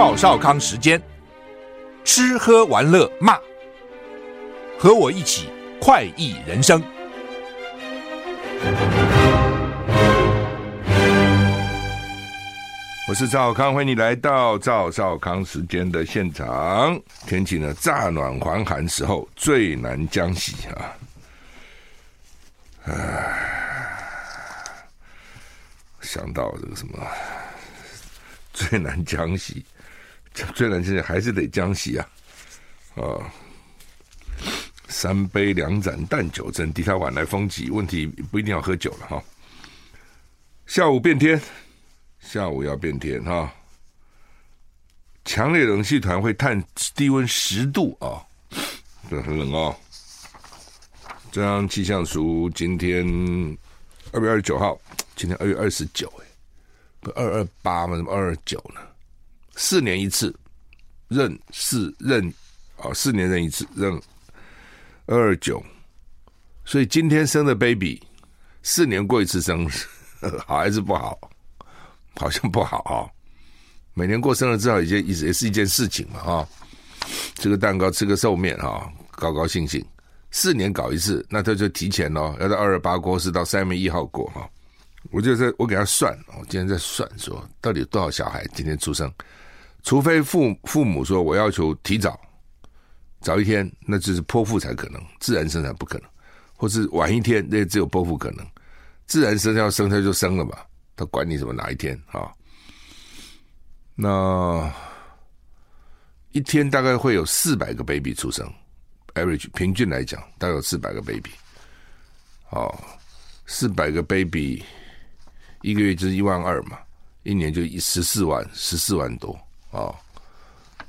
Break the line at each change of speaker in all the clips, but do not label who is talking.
赵少康时间，吃喝玩乐骂，和我一起快意人生。
我是赵康，欢迎你来到赵少康时间的现场。天气呢，乍暖还寒时候最难将息啊！唉，想到这个什么最难将息。最难现在还是得江西啊！啊，三杯两盏淡酒斟，敌他晚来风急。问题不一定要喝酒了哈。下午变天，下午要变天哈。强烈冷气团会探低温十度啊，这很冷哦。中央气象署今天二月二十九号，今天二月二十九哎，不二二八吗？怎么二二九呢？四年一次，任四任啊，四年任一次，任二二九，所以今天生的 baby，四年过一次生日，好还是不好？好像不好啊、哦。每年过生日至少一件也也是一件事情嘛啊，吃个蛋糕，吃个寿面啊，高高兴兴。四年搞一次，那他就提前喽，要到二二八过，是到三月一号过哈。我就在我给他算，我今天在算说，到底有多少小孩今天出生。除非父父母说我要求提早早一天，那就是剖腹才可能，自然生产不可能；或是晚一天，那只有剖腹可能。自然生要生他就生了嘛，他管你什么哪一天啊？那一天大概会有四百个 baby 出生，average 平均来讲，大概有四百个 baby。哦，四百个 baby 一个月就是一万二嘛，一年就十四万，十四万多。啊、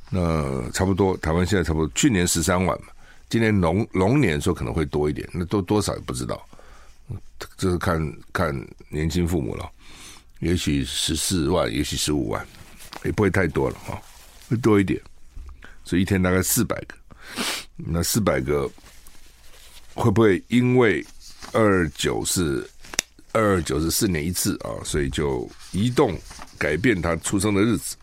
那差不多，台湾现在差不多，去年十三万嘛，今年龙龙年说可能会多一点，那多多少也不知道，这是看看年轻父母了，也许十四万，也许十五万，也不会太多了哈、哦，会多一点，所以一天大概四百个，那四百个会不会因为二九是二九是四年一次啊，所以就移动改变他出生的日子？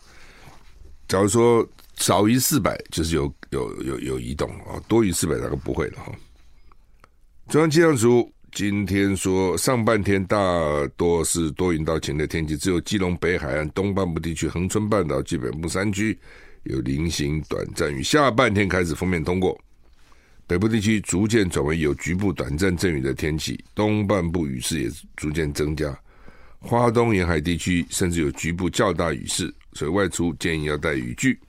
假如说少于四百，就是有有有有移动啊；多于四百，大概不会了哈。中央气象署今天说，上半天大多是多云到晴的天气，只有基隆北海岸东半部地区、恒春半岛及北部山区有零星短暂雨。下半天开始锋面通过，北部地区逐渐转为有局部短暂阵雨的天气，东半部雨势也逐渐增加，花东沿海地区甚至有局部较大雨势。所以外出建议要带雨具。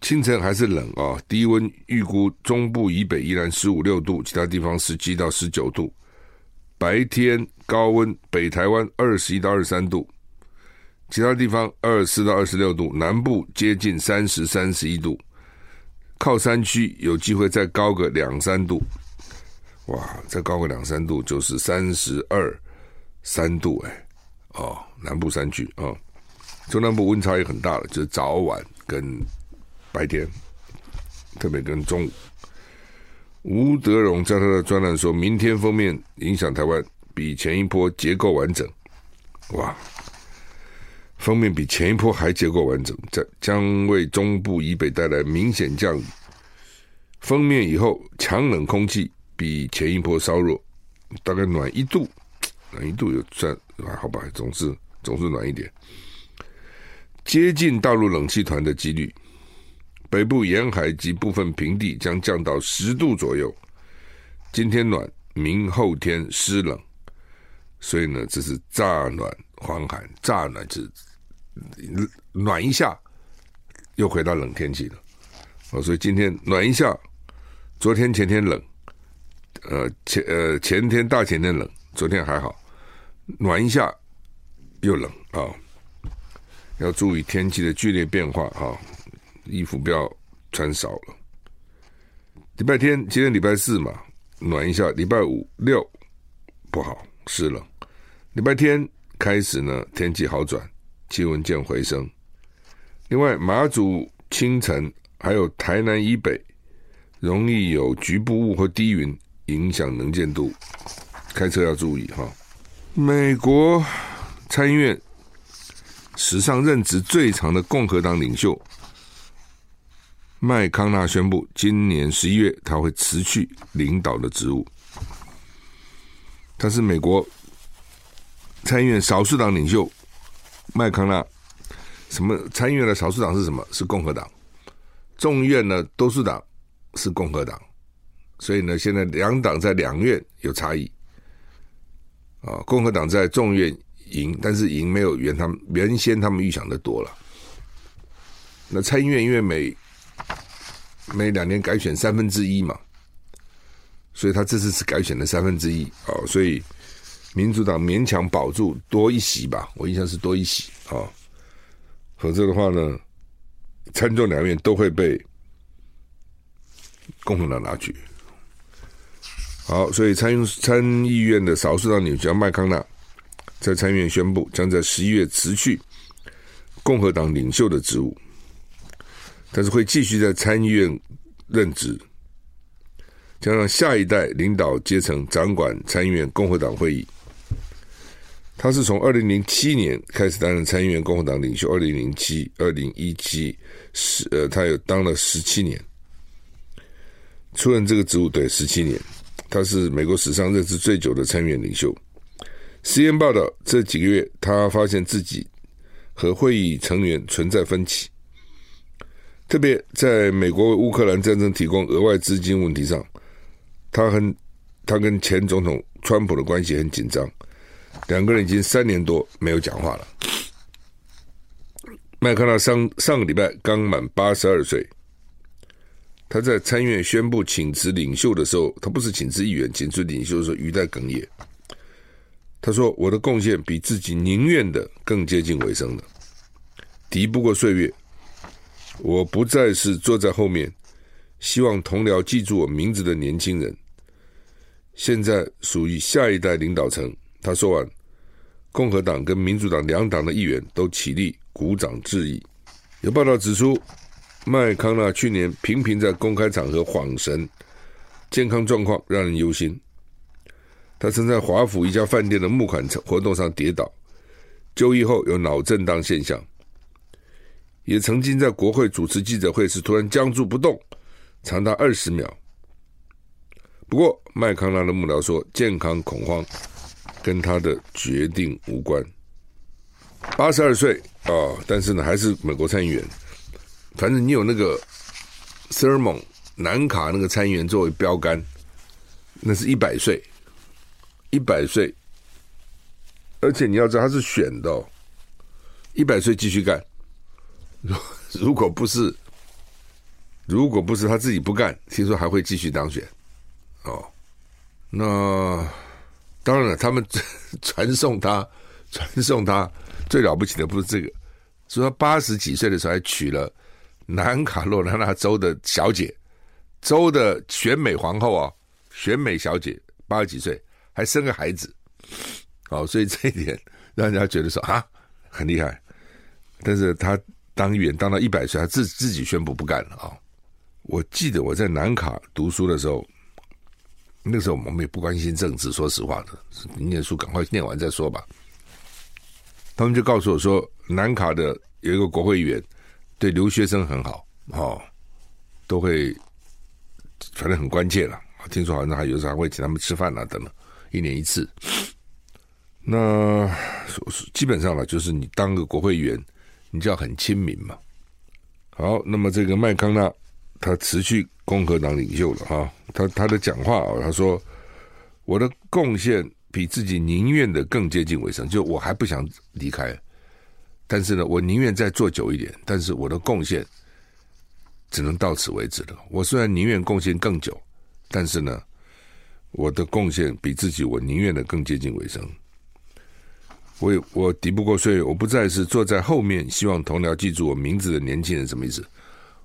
清晨还是冷啊，低温预估中部以北依然十五六度，其他地方十七到十九度。白天高温，北台湾二十一到二十三度，其他地方二十四到二十六度，南部接近三十三十一度。靠山区有机会再高个两三度，哇，再高个两三度就是三十二三度哎，哦，南部山区啊。哦中南部温差也很大了，就是早晚跟白天，特别跟中午。吴德荣在他的专栏说，明天封面影响台湾比前一波结构完整，哇，封面比前一波还结构完整，在将为中部以北带来明显降雨。封面以后强冷空气比前一波稍弱，大概暖一度，暖一度有算好吧，总是总是暖一点。接近大陆冷气团的几率，北部沿海及部分平地将降到十度左右。今天暖，明后天湿冷，所以呢，这是乍暖还寒。乍暖就是暖一下，又回到冷天气了。哦，所以今天暖一下，昨天前天冷，呃前呃前天大前天冷，昨天还好，暖一下又冷啊。要注意天气的剧烈变化哈，衣服不要穿少了。礼拜天，今天礼拜四嘛，暖一下。礼拜五六不好，湿冷。礼拜天开始呢，天气好转，气温见回升。另外，马祖清晨还有台南以北，容易有局部雾或低云影响能见度，开车要注意哈。美国参议院。史上任职最长的共和党领袖麦康纳宣布，今年十一月他会辞去领导的职务。他是美国参议院少数党领袖麦康纳。什么参议院的少数党是什么？是共和党。众议院呢，多数党是共和党。所以呢，现在两党在两院有差异。啊，共和党在众院赢，但是赢没有原他们原先他们预想的多了。那参议院因为每每两年改选三分之一嘛，所以他这次是改选了三分之一啊，所以民主党勉强保住多一席吧，我印象是多一席啊，否则的话呢，参众两院都会被共和党拿去。好，所以参参议院的少数党领袖麦康纳在参议院宣布，将在十一月辞去共和党领袖的职务，但是会继续在参议院任职，将让下一代领导阶层掌管参议院共和党会议。他是从二零零七年开始担任参议院共和党领袖，二零零七、二零一七十呃，他有当了十七年，出任这个职务对十七年。他是美国史上任职最久的参议院领袖。Cn 报道，这几个月他发现自己和会议成员存在分歧，特别在美国为乌克兰战争提供额外资金问题上，他和他跟前总统川普的关系很紧张，两个人已经三年多没有讲话了。麦康纳上上个礼拜刚满八十二岁。他在参议院宣布请辞领袖的时候，他不是请辞议员，请辞领袖的时候语带哽咽。他说：“我的贡献比自己宁愿的更接近尾声了，敌不过岁月。我不再是坐在后面，希望同僚记住我名字的年轻人。现在属于下一代领导层。”他说完，共和党跟民主党两党的议员都起立鼓掌致意。有报道指出。麦康纳去年频频在公开场合晃神，健康状况让人忧心。他曾在华府一家饭店的募款活动上跌倒，就医后有脑震荡现象，也曾经在国会主持记者会时突然僵住不动，长达二十秒。不过，麦康纳的幕僚说，健康恐慌跟他的决定无关。八十二岁啊，但是呢，还是美国参议员。反正你有那个 Thurmond 南卡那个参议员作为标杆，那是一百岁，一百岁，而且你要知道他是选的哦，一百岁继续干。如如果不是，如果不是他自己不干，听说还会继续当选。哦，那当然了，他们 传送他，传送他最了不起的不是这个，说他八十几岁的时候还娶了。南卡罗来纳州的小姐，州的选美皇后啊，选美小姐八十几岁还生个孩子，哦，所以这一点 让人家觉得说啊很厉害。但是他当议员当到一百岁，他自自己宣布不干了啊。我记得我在南卡读书的时候，那时候我们也不关心政治，说实话的，念书赶快念完再说吧。他们就告诉我说，南卡的有一个国会议员。对留学生很好，哦，都会，反正很关切了。听说好像还有时候还会请他们吃饭啊，等等，一年一次。那基本上呢，就是你当个国会议员，你就要很亲民嘛。好，那么这个麦康纳他辞去共和党领袖了哈，他他的讲话啊，他说我的贡献比自己宁愿的更接近尾声，就我还不想离开。但是呢，我宁愿再做久一点，但是我的贡献只能到此为止了。我虽然宁愿贡献更久，但是呢，我的贡献比自己我宁愿的更接近尾声。我也我敌不过岁月，我不再是坐在后面希望同僚记住我名字的年轻人，什么意思？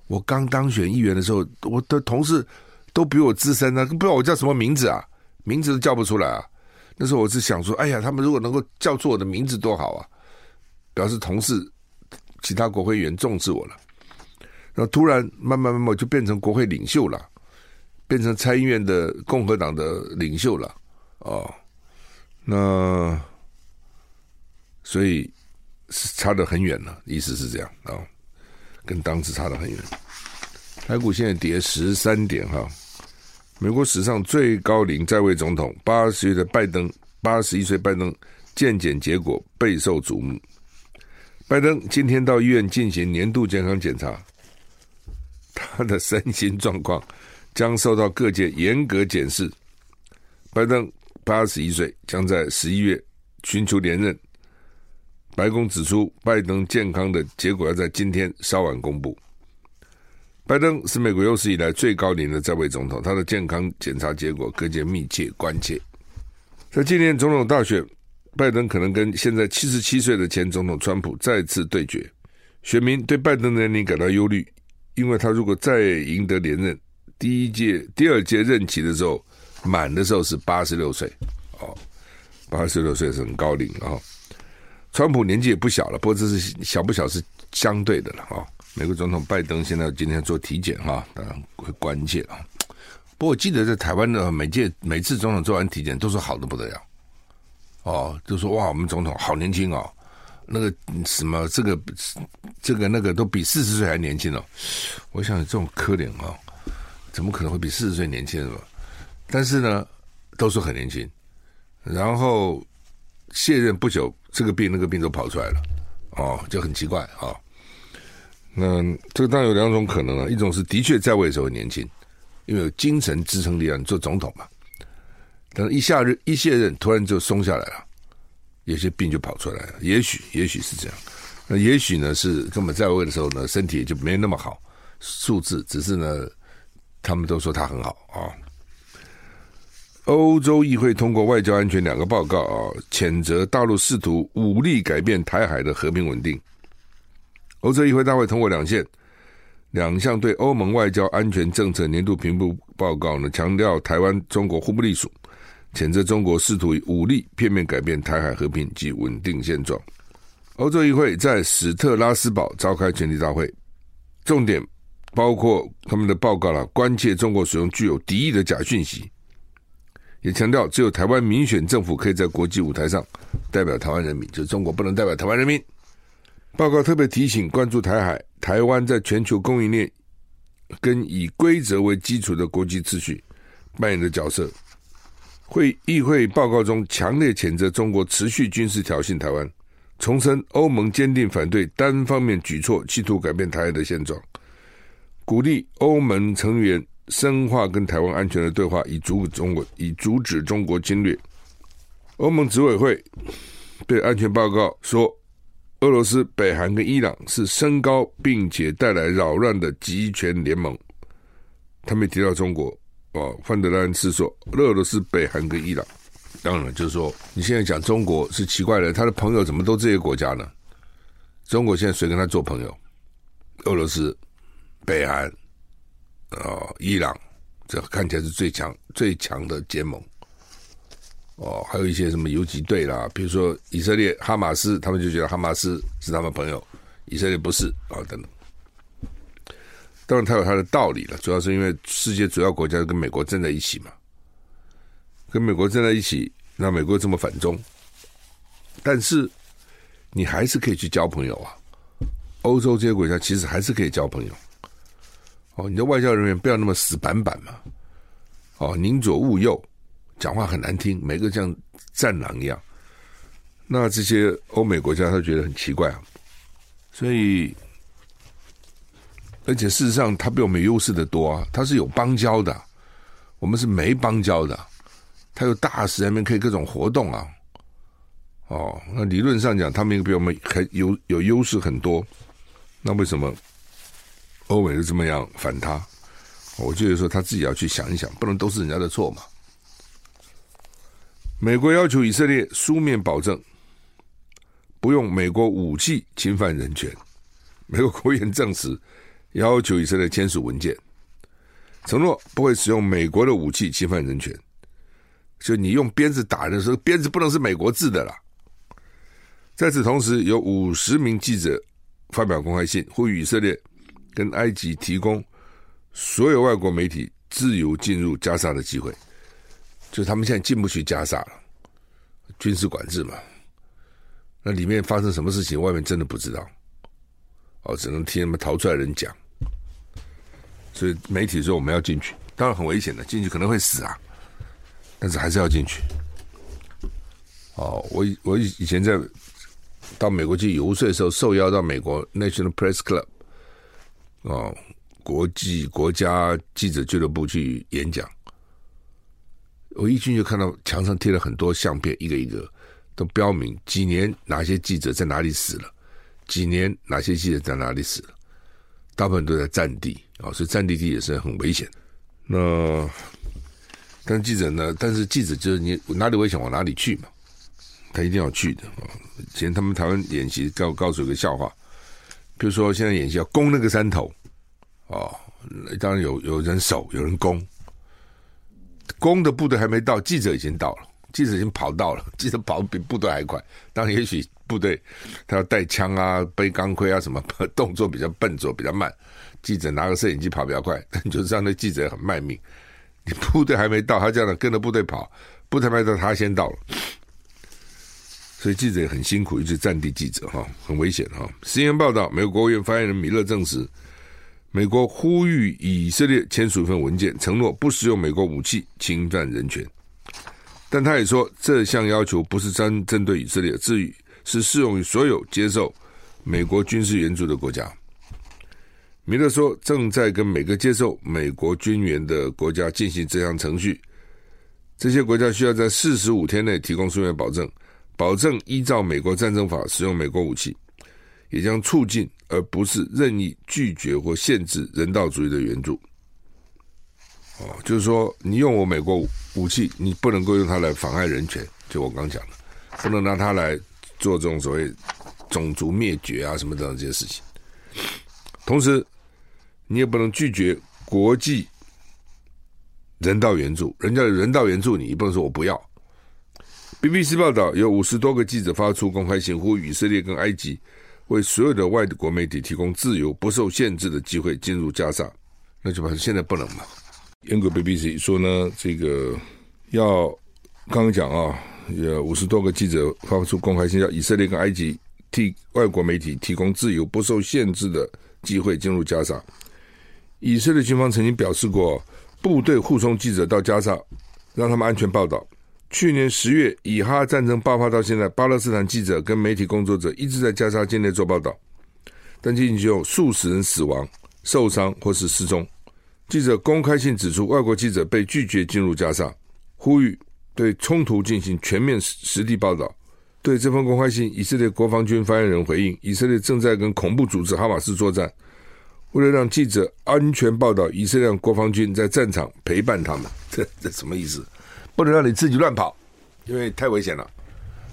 我刚当选议员的时候，我的同事都比我资深啊，不知道我叫什么名字啊，名字都叫不出来啊。那时候我是想说，哎呀，他们如果能够叫出我的名字多好啊！表示同事、其他国会议员重视我了，然后突然慢慢慢慢就变成国会领袖了，变成参议院的共和党的领袖了，哦，那所以是差得很远了，意思是这样啊、跟当时差得很远。台股现在跌十三点哈，美国史上最高龄在位总统八十岁的拜登，八十一岁拜登健检结果备受瞩目。拜登今天到医院进行年度健康检查，他的身心状况将受到各界严格检视。拜登八十一岁，将在十一月寻求连任。白宫指出，拜登健康的结果要在今天稍晚公布。拜登是美国有史以来最高龄的在位总统，他的健康检查结果各界密切关切。在今年总统大选，拜登可能跟现在七十七岁的前总统川普再次对决。选民对拜登的年龄感到忧虑，因为他如果再赢得连任，第一届、第二届任期的时候满的时候是八十六岁哦，八十六岁是很高龄啊、哦。川普年纪也不小了，不过这是小不小是相对的了啊。哦美国总统拜登现在今天做体检哈，当然会关切啊。不过我记得在台湾的每届每次总统做完体检都说好的不得了，哦，就说哇，我们总统好年轻哦，那个什么这个这个那个都比四十岁还年轻哦。我想这种可怜啊，怎么可能会比四十岁年轻呢？但是呢，都说很年轻，然后卸任不久，这个病那个病都跑出来了，哦，就很奇怪啊。那这个当然有两种可能啊，一种是的确在位的时候年轻，因为有精神支撑力量，你做总统嘛。但是一下任一卸任，突然就松下来了，有些病就跑出来了。也许也许是这样，那也许呢是根本在位的时候呢，身体就没那么好，素质只是呢，他们都说他很好啊。欧洲议会通过外交安全两个报告啊，谴责大陆试图武力改变台海的和平稳定。欧洲议会大会通过两项两项对欧盟外交安全政策年度评估报告呢，强调台湾中国互不隶属，谴责中国试图以武力片面改变台海和平及稳定现状。欧洲议会在史特拉斯堡召开全体大会，重点包括他们的报告了，关切中国使用具有敌意的假讯息，也强调只有台湾民选政府可以在国际舞台上代表台湾人民，就是中国不能代表台湾人民。报告特别提醒，关注台海、台湾在全球供应链跟以规则为基础的国际秩序扮演的角色。会议会报告中强烈谴责中国持续军事挑衅台湾，重申欧盟坚定反对单方面举措企图改变台海的现状，鼓励欧盟成员深化跟台湾安全的对话，以阻止中国以阻止中国侵略。欧盟执委会对安全报告说。俄罗斯、北韩跟伊朗是升高并且带来扰乱的极权联盟。他没提到中国哦。范德兰是说，俄罗斯、北韩跟伊朗，当然就是说，你现在讲中国是奇怪的，他的朋友怎么都这些国家呢？中国现在谁跟他做朋友？俄罗斯、北韩、哦、伊朗，这看起来是最强最强的结盟。哦，还有一些什么游击队啦，比如说以色列哈马斯，他们就觉得哈马斯是他们朋友，以色列不是啊、等等。当然，他有他的道理了，主要是因为世界主要国家跟美国站在一起嘛，跟美国站在一起，那美国这么反中，但是你还是可以去交朋友啊。欧洲这些国家其实还是可以交朋友。哦，你的外交人员不要那么死板板嘛。哦，宁左勿右。讲话很难听，每个像战狼一样。那这些欧美国家他觉得很奇怪啊，所以，而且事实上他比我们优势的多啊，他是有邦交的，我们是没邦交的。他有大使那边可以各种活动啊，哦，那理论上讲，他们比我们还有有优势很多。那为什么欧美是这么样反他？我觉得说他自己要去想一想，不能都是人家的错嘛。美国要求以色列书面保证不用美国武器侵犯人权。美国国务院证实，要求以色列签署文件，承诺不会使用美国的武器侵犯人权。就你用鞭子打的时候，鞭子不能是美国制的啦。在此同时，有五十名记者发表公开信，呼吁以色列跟埃及提供所有外国媒体自由进入加沙的机会。就他们现在进不去加沙了，军事管制嘛。那里面发生什么事情，外面真的不知道。哦，只能听他们逃出来的人讲。所以媒体说我们要进去，当然很危险的，进去可能会死啊，但是还是要进去。哦，我我以以前在到美国去游说的时候，受邀到美国 National Press Club，哦，国际国家记者俱乐部去演讲。我一进去就看到墙上贴了很多相片，一个一个都标明几年哪些记者在哪里死了，几年哪些记者在哪里死了，大部分都在战地啊、所以战地地也是很危险。那但记者呢？但是记者就是你哪里危险往哪里去嘛，他一定要去的啊。以前他们台湾演习告告诉一个笑话，比如说现在演习要攻那个山头哦，当然有有人守，有人攻。攻的部队还没到，记者已经到了，记者已经跑到了，记者跑得比部队还快。当然，也许部队他要带枪啊、背钢盔啊什么，动作比较笨拙、比较慢。记者拿个摄影机跑比较快，但就是让那记者很卖命。你部队还没到，他这样跟着部队跑，部队没到，他先到了。所以记者也很辛苦，一直战地记者哈，很危险哈。新闻报道，美国国务院发言人米勒证实。美国呼吁以色列签署一份文件，承诺不使用美国武器侵犯人权。但他也说，这项要求不是针针对以色列，至于是适用于所有接受美国军事援助的国家。米勒说，正在跟每个接受美国军援的国家进行这项程序。这些国家需要在四十五天内提供书面保证，保证依照美国战争法使用美国武器。也将促进，而不是任意拒绝或限制人道主义的援助。哦，就是说，你用我美国武器，你不能够用它来妨碍人权。就我刚讲的，不能拿它来做这种所谓种族灭绝啊什么等等这些事情。同时，你也不能拒绝国际人道援助。人家有人道援助你，你不能说我不要。BBC 报道，有五十多个记者发出公开信，呼吁以色列跟埃及。为所有的外国媒体提供自由、不受限制的机会进入加沙，那就把现在不能嘛。英国 BBC 说呢，这个要刚刚讲啊，有五十多个记者发出公开信，要以色列跟埃及替外国媒体提供自由、不受限制的机会进入加沙。以色列军方曾经表示过，部队护送记者到加沙，让他们安全报道。去年十月，以哈战争爆发到现在，巴勒斯坦记者跟媒体工作者一直在加沙境内做报道，但最近就有数十人死亡、受伤或是失踪。记者公开信指出，外国记者被拒绝进入加沙，呼吁对冲突进行全面实地报道。对这封公开信，以色列国防军发言人回应：以色列正在跟恐怖组织哈马斯作战，为了让记者安全报道，以色列国防军在战场陪伴他们。这这什么意思？不能让你自己乱跑，因为太危险了。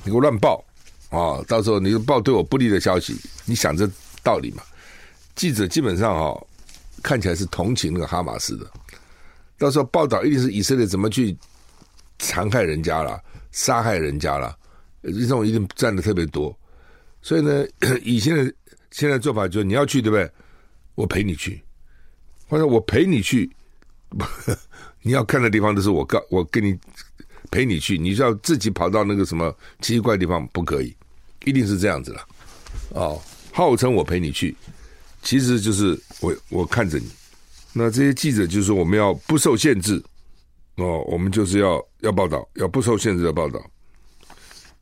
你给我乱报啊！到时候你就报对我不利的消息，你想这道理嘛？记者基本上哈，看起来是同情那个哈马斯的。到时候报道一定是以色列怎么去残害人家了、杀害人家了，这种一定占的特别多。所以呢，以现在现在做法就是你要去对不对？我陪你去，或者我陪你去。你要看的地方都是我告我跟你陪你去，你就要自己跑到那个什么奇奇怪的地方不可以，一定是这样子了。哦，号称我陪你去，其实就是我我看着你。那这些记者就是我们要不受限制哦，我们就是要要报道，要不受限制的报道。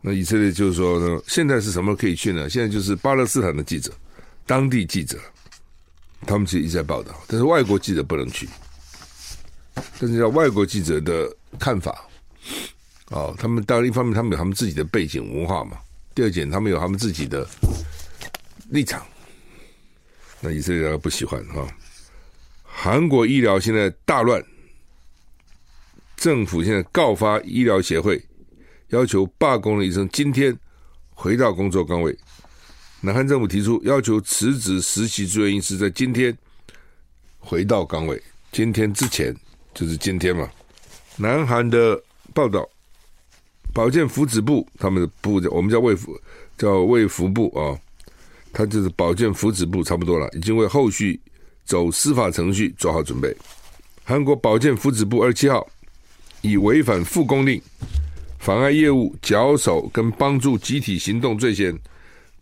那以色列就是说呢，现在是什么可以去呢？现在就是巴勒斯坦的记者、当地记者，他们其实一直在报道，但是外国记者不能去。但是叫外国记者的看法，哦，他们当然一方面他们有他们自己的背景文化嘛，第二点他们有他们自己的立场，那以色列人不喜欢哈。韩国医疗现在大乱，政府现在告发医疗协会，要求罢工的医生今天回到工作岗位。南韩政府提出要求辞职实习住院医师在今天回到岗位，今天之前。就是今天嘛，南韩的报道，保健福祉部他们的部叫我们叫卫福叫卫福部啊，他就是保健福祉部差不多了，已经为后续走司法程序做好准备。韩国保健福祉部二十七号以违反复工令，妨碍业务、脚手跟帮助集体行动罪嫌，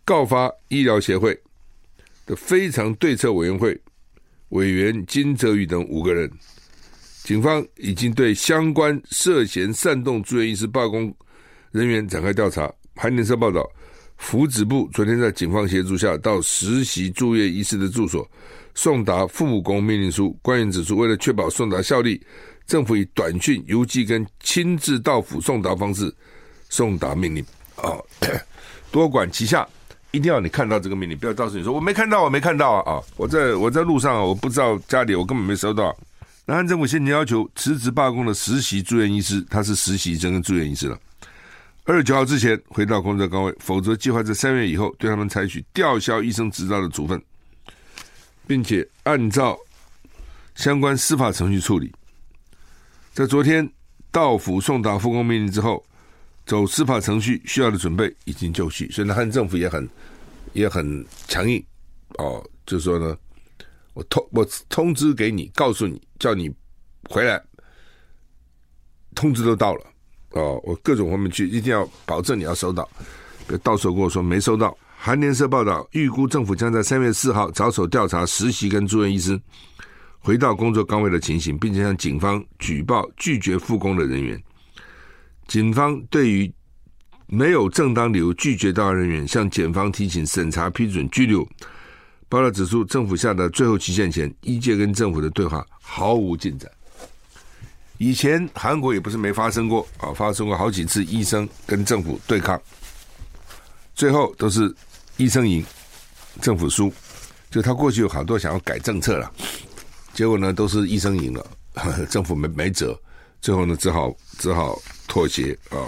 告发医疗协会的非常对策委员会委员金泽宇等五个人。警方已经对相关涉嫌煽动住院医师罢工人员展开调查。韩联社报道，福祉部昨天在警方协助下，到实习住院医师的住所送达复工命令书。官员指出，为了确保送达效力，政府以短讯、邮寄跟亲自到府送达方式送达命令。哦，多管齐下，一定要你看到这个命令，不要告诉你说我没看到，我没看到啊！啊，我在我在路上啊，我不知道家里，我根本没收到。南韩政府先前要求辞职罢工的实习住院医师，他是实习生跟住院医师了。二十九号之前回到工作岗位，否则计划在三月以后对他们采取吊销医生执照的处分，并且按照相关司法程序处理。在昨天到府送达复工命令之后，走司法程序需要的准备已经就绪，所以南韩政府也很也很强硬哦，就是说呢。我通我通知给你，告诉你，叫你回来。通知都到了哦，我各种方面去，一定要保证你要收到。别到时候跟我说没收到。韩联社报道，预估政府将在三月四号着手调查实习跟住院医师回到工作岗位的情形，并且向警方举报拒绝复工的人员。警方对于没有正当理由拒绝到案人员，向检方提请审查批准拘留。报道指出，政府下的最后期限前，医界跟政府的对话毫无进展。以前韩国也不是没发生过啊，发生过好几次医生跟政府对抗，最后都是医生赢，政府输。就他过去有好多想要改政策了，结果呢都是医生赢了，政府没没辙，最后呢只好只好妥协啊。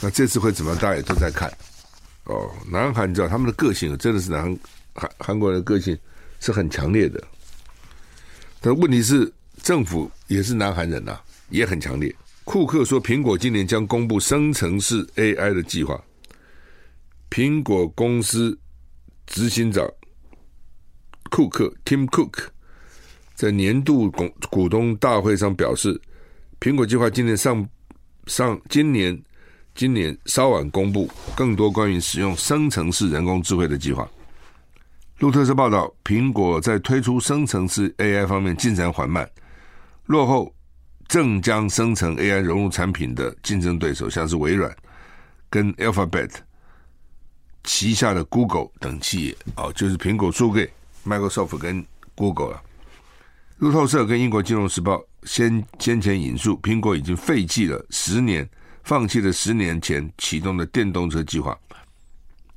那这次会怎么样？大家也都在看哦。南韩你知道他们的个性真的是南韩。韩国人的个性是很强烈的，但问题是政府也是南韩人呐、也很强烈。库克说，苹果今年将公布生成式 AI 的计划。苹果公司执行长库克 Tim Cook 在年度股股东大会上表示，苹果计划今年上上今年今年稍晚公布更多关于使用生成式人工智慧的计划。路透社报道，苹果在推出生成式 AI 方面进展缓慢，落后正将生成 AI 融入产品的竞争对手，像是微软跟 Alphabet 旗下的 Google 等企业。哦，就是苹果输给 Microsoft 跟 Google 了。路透社跟英国金融时报先先前引述，苹果已经废弃了十年，放弃了十年前启动的电动车计划，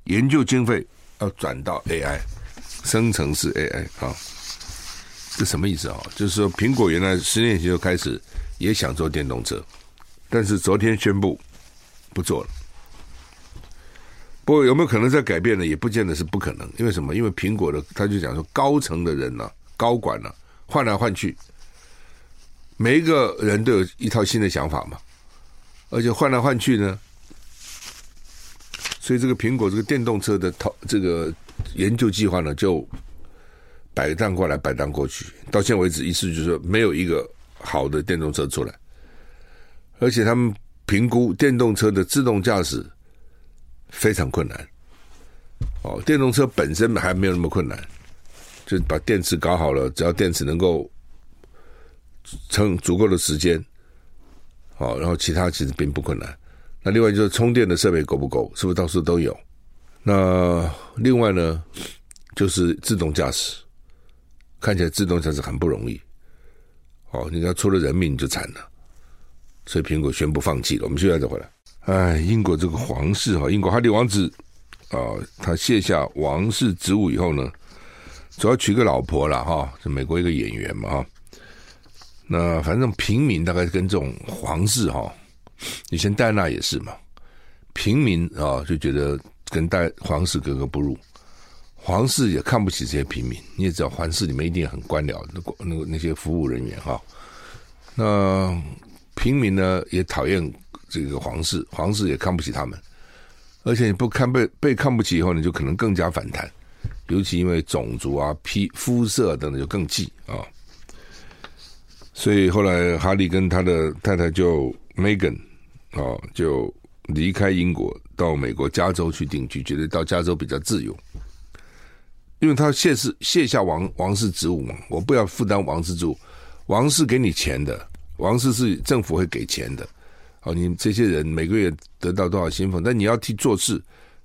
研究经费要转到 AI。生成式 AI 啊，这什么意思啊？就是说，苹果原来十年前就开始也想做电动车，但是昨天宣布不做了。不过有没有可能在改变呢？也不见得是不可能。因为什么？因为苹果的他就讲说，高层的人呢、高管呢、换来换去，每一个人都有一套新的想法嘛，而且换来换去呢，所以这个苹果这个电动车的套这个。研究计划呢，就摆荡过来，摆荡过去。到现在为止，意思就是说，没有一个好的电动车出来，而且他们评估电动车的自动驾驶非常困难。哦，电动车本身还没有那么困难，就把电池搞好了，只要电池能够撑足够的时间，哦，然后其他其实并不困难。那另外就是充电的设备够不够？是不是到处都有？那另外呢，就是自动驾驶，看起来自动驾驶很不容易。哦，你要出了人命就惨了，所以苹果宣布放弃了。我们现在再回来。哎，英国这个皇室哈，英国哈利王子啊，他卸下王室职务以后呢，主要娶个老婆了哈，是美国一个演员嘛哈。那反正平民大概跟这种皇室哈，以前戴安娜也是嘛，平民啊就觉得。跟大皇室格格不入，皇室也看不起这些平民。你也知道，皇室里面一定很官僚，那那个那些服务人员哈。那平民呢也讨厌这个皇室，皇室也看不起他们。而且你不看被被看不起以后，你就可能更加反弹，尤其因为种族啊、皮肤色等等就更忌啊。所以后来哈利跟他的太太就 Megan 哦，就离开英国到美国加州去定居，觉得到加州比较自由，因为他卸是卸下王王室职务嘛，我不要负担王室职务，王室给你钱的，王室是政府会给钱的，哦，你这些人每个月得到多少薪俸，但你要替做事，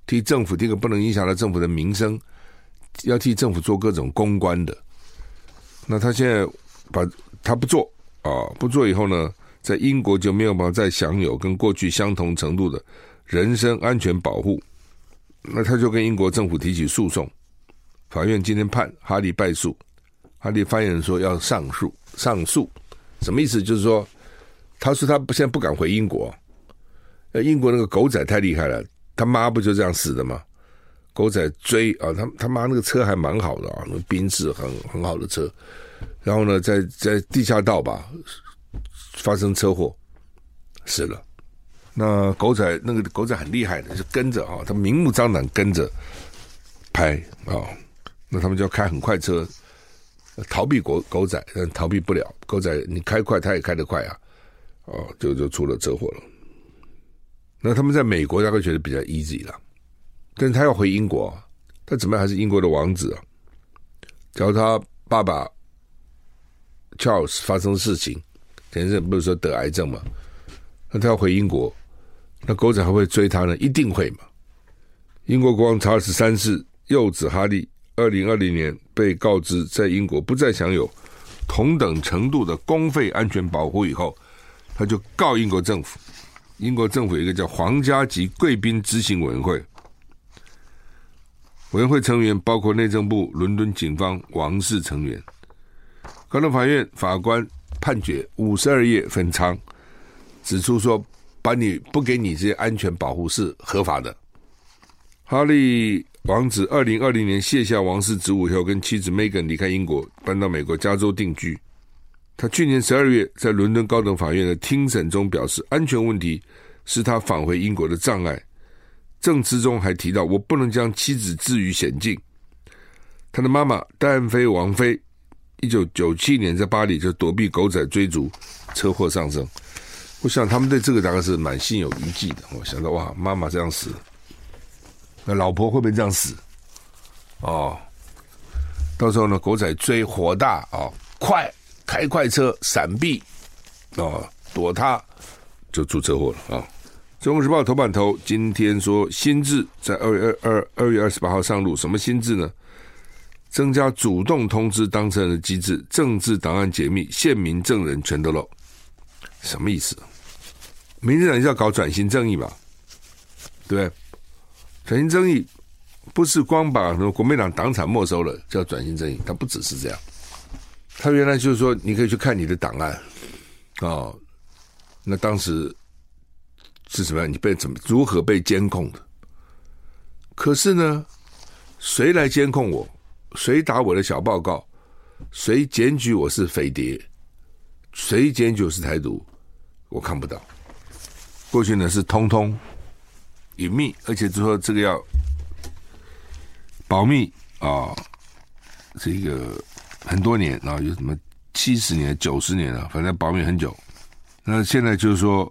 替政府，这个不能影响到政府的名声，要替政府做各种公关的，那他现在把他不做啊，不做以后呢？在英国就没有办法再享有跟过去相同程度的人身安全保护，那他就跟英国政府提起诉讼。法院今天判哈利败诉，哈利发言人说要上诉，上诉什么意思？就是说，他说他现在不敢回英国，英国那个狗仔太厉害了，他妈不就这样死的吗？狗仔追啊，他他妈那个车还蛮好的啊，那个宾士很很好的车，然后呢，在在地下道吧。发生车祸，死了。那狗仔那个狗仔很厉害的，就跟着啊，他明目张胆跟着拍啊。那他们就要开很快车，逃避狗狗仔，但逃避不了。狗仔你开快，他也开得快啊。哦，就就出了车祸了。那他们在美国大概觉得比较 easy 了，但是他要回英国，他怎么样还是英国的王子啊？假如他爸爸 Charles 发生事情。前阵不是说得癌症嘛？那他要回英国，那狗仔还会追他呢？一定会嘛？英国国王查尔斯三世幼子哈利，二零二零年被告知在英国不再享有同等程度的公费安全保护以后，他就告英国政府。英国政府一个叫皇家级贵宾执行委员会，委员会成员包括内政部、伦敦警方、王室成员、高等法院法官。判决五十二页分仓，指出说，把你不给你这些安全保护是合法的。哈利王子二零二零年卸下王室职务以后，跟妻子 Megan 离开英国，搬到美国加州定居。他去年十二月在伦敦高等法院的听审中表示，安全问题是他返回英国的障碍。证词中还提到，我不能将妻子置于险境。他的妈妈戴安妃王妃。一九九七年在巴黎就躲避狗仔追逐，车祸丧生。我想他们对这个大概是蛮心有余悸的。我想到哇，妈妈这样死，那老婆会不会这样死？哦，到时候呢，狗仔追火大啊、哦，快开快车闪避，哦，躲他，就出车祸了啊。《中国时报》头版头今天说新制在二月二二二月二十八号上路，什么新制呢？增加主动通知当事人的机制，政治档案解密，县民证人全都漏，什么意思？民进党就要搞转型正义嘛？对？转型正义不是光把什么国民党党产没收了叫转型正义，它不只是这样。他原来就是说，你可以去看你的档案哦，那当时是什么样？你被怎么如何被监控的？可是呢，谁来监控我？谁打我的小报告？谁检举我是匪谍？谁检举我是台独？我看不到。过去呢是通通隐秘，而且就说这个要保密啊，这个很多年啊，有什么七十年、九十年了，反正保密很久。那现在就是说，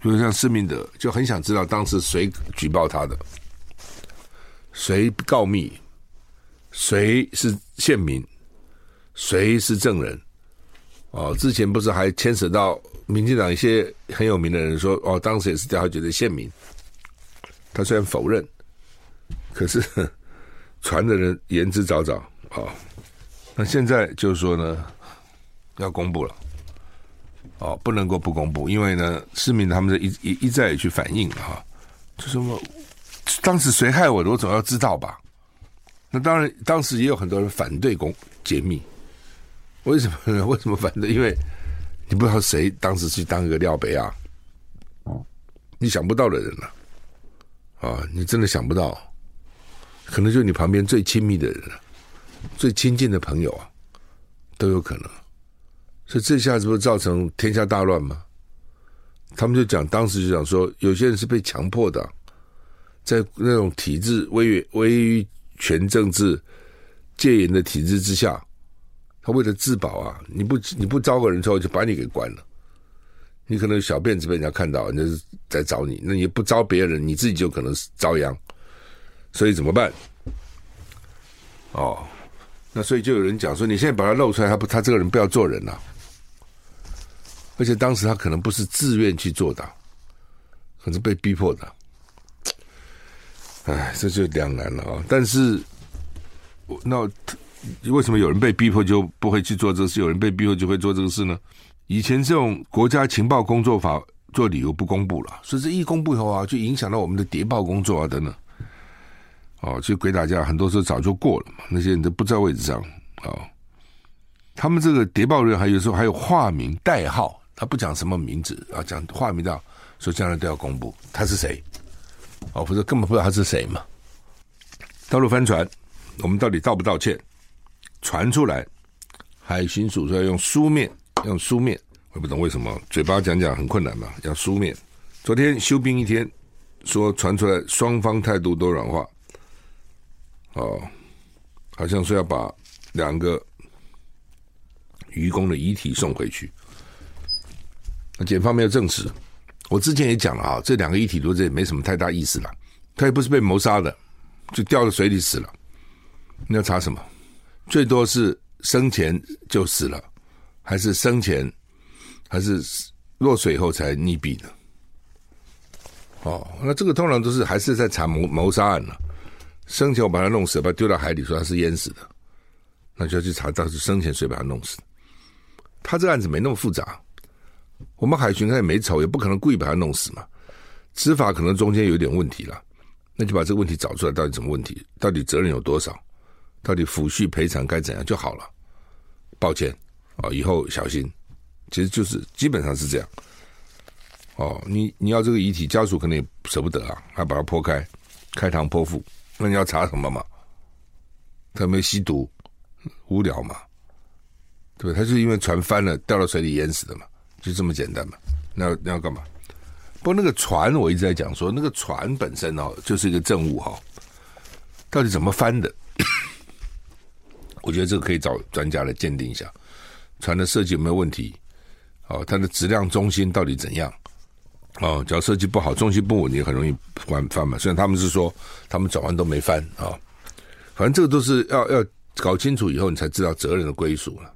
比如像施明德，就很想知道当时谁举报他的，谁告密。谁是县民？谁是证人？哦，之前不是还牵扯到民进党一些很有名的人说，哦，当时也是调查局的县民。他虽然否认，可是 传的人言之凿凿啊、那现在就是说呢，要公布了，哦，不能够不公布，因为呢，市民他们是一一一再去反映啊，就说我当时谁害我的，我总要知道吧。那当然，当时也有很多人反对公解密，为什么呢？为什么反对？因为你不知道谁当时去当一个廖北啊，你想不到的人了啊，啊！你真的想不到，可能就你旁边最亲密的人，最亲近的朋友啊，都有可能。所以这下子不是造成天下大乱吗？他们就讲，当时就讲说，有些人是被强迫的，在那种体制威于威于。全政治戒严的体制之下，他为了自保啊，你不你不招个人之后就把你给关了，你可能小辫子被人家看到，那是在找你，那你不招别人，你自己就可能遭殃。所以怎么办？哦，那所以就有人讲说，你现在把他露出来，他不，他这个人不要做人了，而且当时他可能不是自愿去做的，可是被逼迫的。哎，这就两难了啊！但是，我那为什么有人被逼迫就不会去做这个事，有人被逼迫就会做这个事呢？以前这种国家情报工作法做理由不公布了，所以这一公布以后啊，就影响到我们的谍报工作啊等等。哦，其实鬼打架很多时候早就过了嘛，那些人都不在位置上、哦。他们这个谍报人还有时候还有化名代号，他不讲什么名字啊，讲化名的，说将来都要公布他是谁。哦，否则根本不知道他是谁嘛。大陆翻船，我们到底道不道歉？传出来，海巡署说要用书面。用书面，我也不懂为什么嘴巴讲讲很困难嘛，要书面。昨天休兵一天，说传出来双方态度都软化，哦，好像说要把两个渔工的遗体送回去。那检方没有证实，我之前也讲了啊，这两个遗体留着也没什么太大意思了，他也不是被谋杀的，就掉到水里死了。你要查什么？最多是生前就死了。还是生前，还是落水以后才溺毙的？哦，那这个通常都是还是在查谋谋杀案了。生前我把他弄死，把他丢到海里，说他是淹死的，那就要去查到是生前谁把他弄死。他这个案子没那么复杂，我们海巡他也没丑，也不可能故意把他弄死嘛。执法可能中间有点问题了，那就把这个问题找出来，到底什么问题？到底责任有多少？到底抚恤赔偿该怎样就好了。抱歉。哦，以后小心，其实就是基本上是这样。哦，你你要这个遗体，家属可能也舍不得啊，还把它剖开，开膛破腹。那你要查什么嘛？他有没有吸毒？无聊嘛？对？他就是因为船翻了，掉到水里淹死的嘛，就这么简单嘛。那要那要干嘛？不过那个船，我一直在讲说，那个船本身哦，就是一个证物哈、哦。到底怎么翻的？我觉得这个可以找专家来鉴定一下。船的设计有没有问题？哦，它的质量中心到底怎样？哦，只要设计不好，中心不稳定，很容易翻翻嘛。虽然他们是说他们转弯都没翻啊、反正这个都是要要搞清楚以后，你才知道责任的归属了。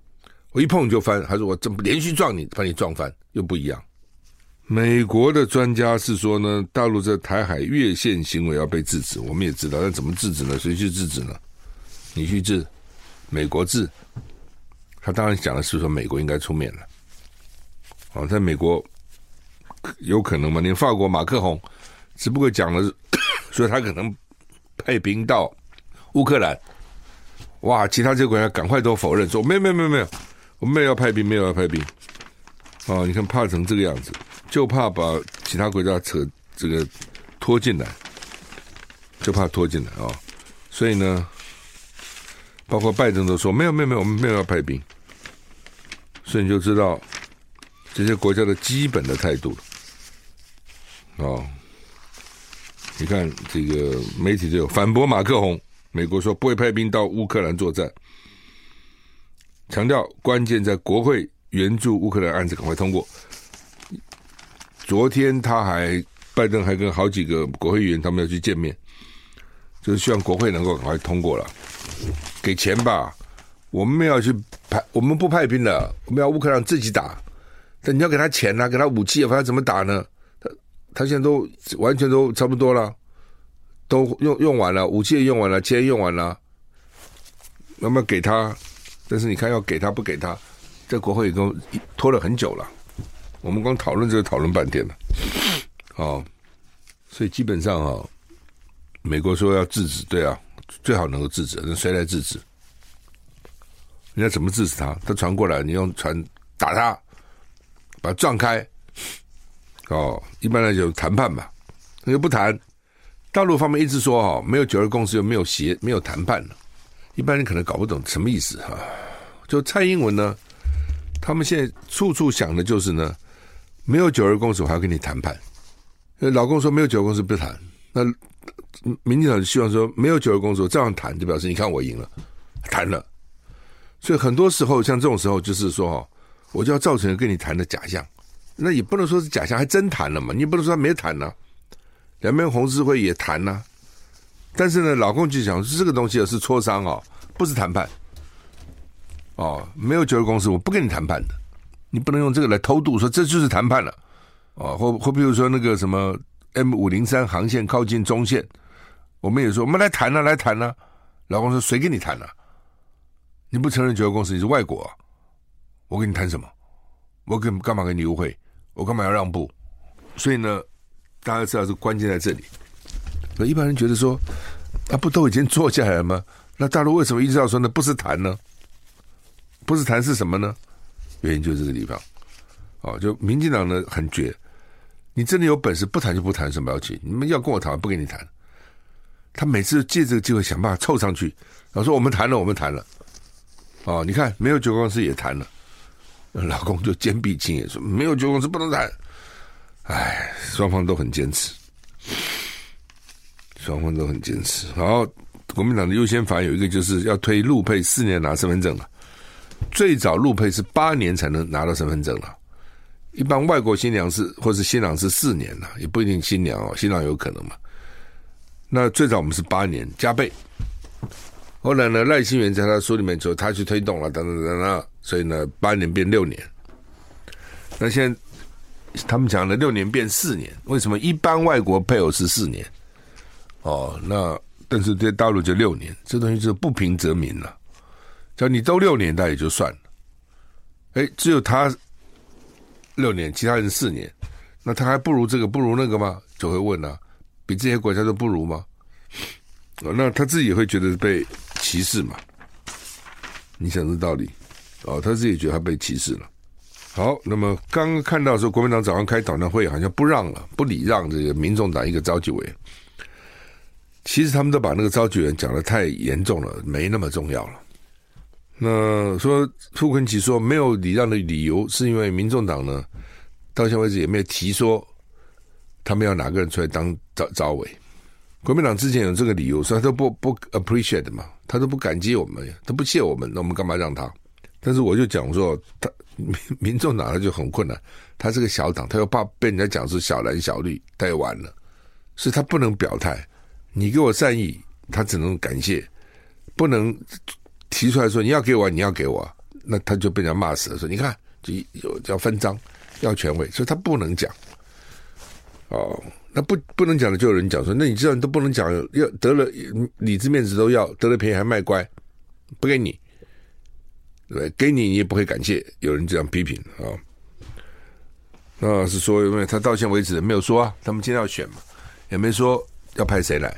我一碰就翻，还是我这么连续撞你，把你撞翻，又不一样。美国的专家是说呢，大陆在台海越线行为要被制止，我们也知道，那怎么制止呢？谁去制止呢？你去制？美国制？他当然讲的是说美国应该出面了，哦，在美国有可能吗？连法国马克宏只不过讲了，说他可能派兵到乌克兰，哇，其他这些国家赶快都否认说没有没有没有没有，我们没有要派兵，没有要派兵，哦，你看怕成这个样子，就怕把其他国家扯这个拖进来，就怕拖进来啊，所以呢。包括拜登都说没有没有没有，我们没有要派兵，所以你就知道这些国家的基本的态度了。哦，你看这个媒体就有反驳马克宏，美国说不会派兵到乌克兰作战，强调关键在国会援助乌克兰案子赶快通过。昨天他还拜登还跟好几个国会议员他们要去见面。就是希望国会能够赶快通过了，给钱吧。我们没有去派，我们不派兵了，我们要乌克兰自己打。但你要给他钱啊，给他武器啊，他怎么打呢？他他现在都完全都差不多了，都用用完了，武器也用完了，钱也用完了。那么给他，但是你看要给他不给他，在国会已经拖了很久了。我们光讨论这个讨论半天了，哦，所以基本上哈。美国说要制止，对啊，最好能够制止。那谁来制止？人家怎么制止他？他传过来，你用船打他，把他撞开。哦，一般来讲谈判吧，那就不谈。大陆方面一直说哈，没有九二共识，又没有协，没有谈判。一般人可能搞不懂什么意思哈。就蔡英文呢，他们现在处处想的就是呢，没有九二共识，我还要跟你谈判。老公说没有九二共识，不谈。那。民进党就希望说，没有九二共识，这样谈就表示你看我赢了，谈了。所以很多时候像这种时候，就是说，我就要造成跟你谈的假象，那也不能说是假象，还真谈了嘛？你不能说他没谈呢、两边红十字会也谈呢、但是呢，老共就讲是这个东西是磋商哦，不是谈判。哦，没有九二共识，我不跟你谈判的。你不能用这个来偷渡，说这就是谈判了。哦，或或比如说那个什么 M 五零三航线靠近中线，我们也说我们来谈了、啊，来谈了、啊。老公说谁跟你谈了、啊？你不承认九二共识，你是外国、啊，我跟你谈什么？我跟干嘛跟你优惠？我干嘛要让步？所以呢，大家知道这关键在这里。那一般人觉得说，啊，不都已经坐下来了吗？那大陆为什么一直要说呢？不是谈呢？不是谈是什么呢？原因就是这个地方。哦，就民进党呢很绝，你真的有本事不谈就不谈，什么要紧？你们要跟我谈，不跟你谈。他每次借这个机会想办法凑上去，然后说我们谈了，我们谈了。哦，你看没有九公司也谈了。老公就坚壁清野说：“没有九公司不能谈。”哎，双方都很坚持，双方都很坚持。然后国民党的优先法有一个就是要推陆配四年拿身份证了，最早陆配是八年才能拿到身份证了。一般外国新娘是或是新郎是四年了，也不一定新娘哦，新郎有可能嘛。那最早我们是八年加倍。后来呢，赖清源在他书里面说他去推动了，等等等等，所以呢，八年变六年。那现在他们讲了六年变四年，为什么一般外国配偶是四年？哦，那但是在大陆就六年，这东西就不平则鸣了。叫你都六年，那也就算了。哎，只有他六年，其他人四年，那他还不如这个，不如那个吗？就会问啊，比这些国家都不如吗？哦，那他自己也会觉得被歧视嘛？你想这道理？哦，他自己觉得他被歧视了。好，那么刚刚看到说，国民党早上开党代会，好像不让了，不礼让这个民众党一个召集委员。其实他们都把那个召集人讲的太严重了，没那么重要了。那说傅崐萁说没有礼让的理由，是因为民众党呢，到现在为止也没有提说他们要哪个人出来当招招委。国民党之前有这个理由，说他都不不 appreciate 嘛，他都不感激我们，他不谢我们，那我们干嘛让他？但是我就讲说，他民民众党他就很困难，他是个小党，他又怕被人家讲是小蓝小绿，他也完了，所以他不能表态。你给我善意，他只能感谢，不能提出来说你要给我，你要给我，那他就被人家骂死了。说你看，就有要分赃，要权位，所以他不能讲。哦。那不不能讲的，就有人讲说，那你知道你都不能讲，要得了里子面子都要，得了便宜还卖乖，不给你，对，给你你也不会感谢，有人这样批评啊。那是说，因为他到现为止没有说啊，他们今天要选嘛，也没说要派谁来，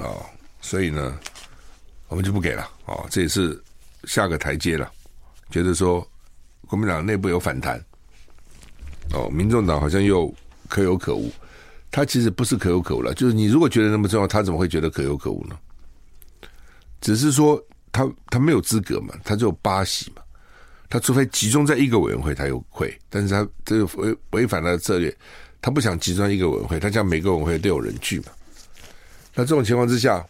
哦，所以呢，我们就不给了啊，这也是下个台阶了，觉得说国民党内部有反弹，哦，民众党好像又。可有可无，他其实不是可有可无了。就是你如果觉得那么重要，他怎么会觉得可有可无呢？只是说他他没有资格嘛，他只有八席嘛。他除非集中在一个委员会，他有会，但是他这个违违反了策略，他不想集中一个委员会，他想每个委员会都有人去嘛。那这种情况之下，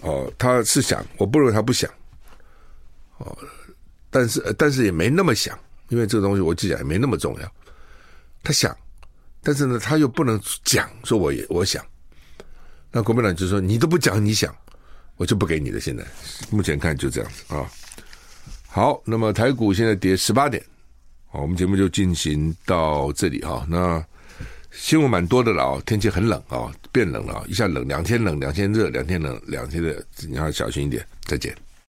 哦，他是想，我不认为他不想，哦，但是但是也没那么想，因为这个东西我记起来没那么重要。他想，但是呢，他又不能讲，说我也我想。那国民党就说：“你都不讲，你想，我就不给你的。”现在目前看就这样子啊。好，那么台股现在跌十八点，好，我们节目就进行到这里哈。那新闻蛮多的了啊，天气很冷啊，变冷了，一下冷，两天冷，两天热，两天冷，两天热，你要小心一点。再见。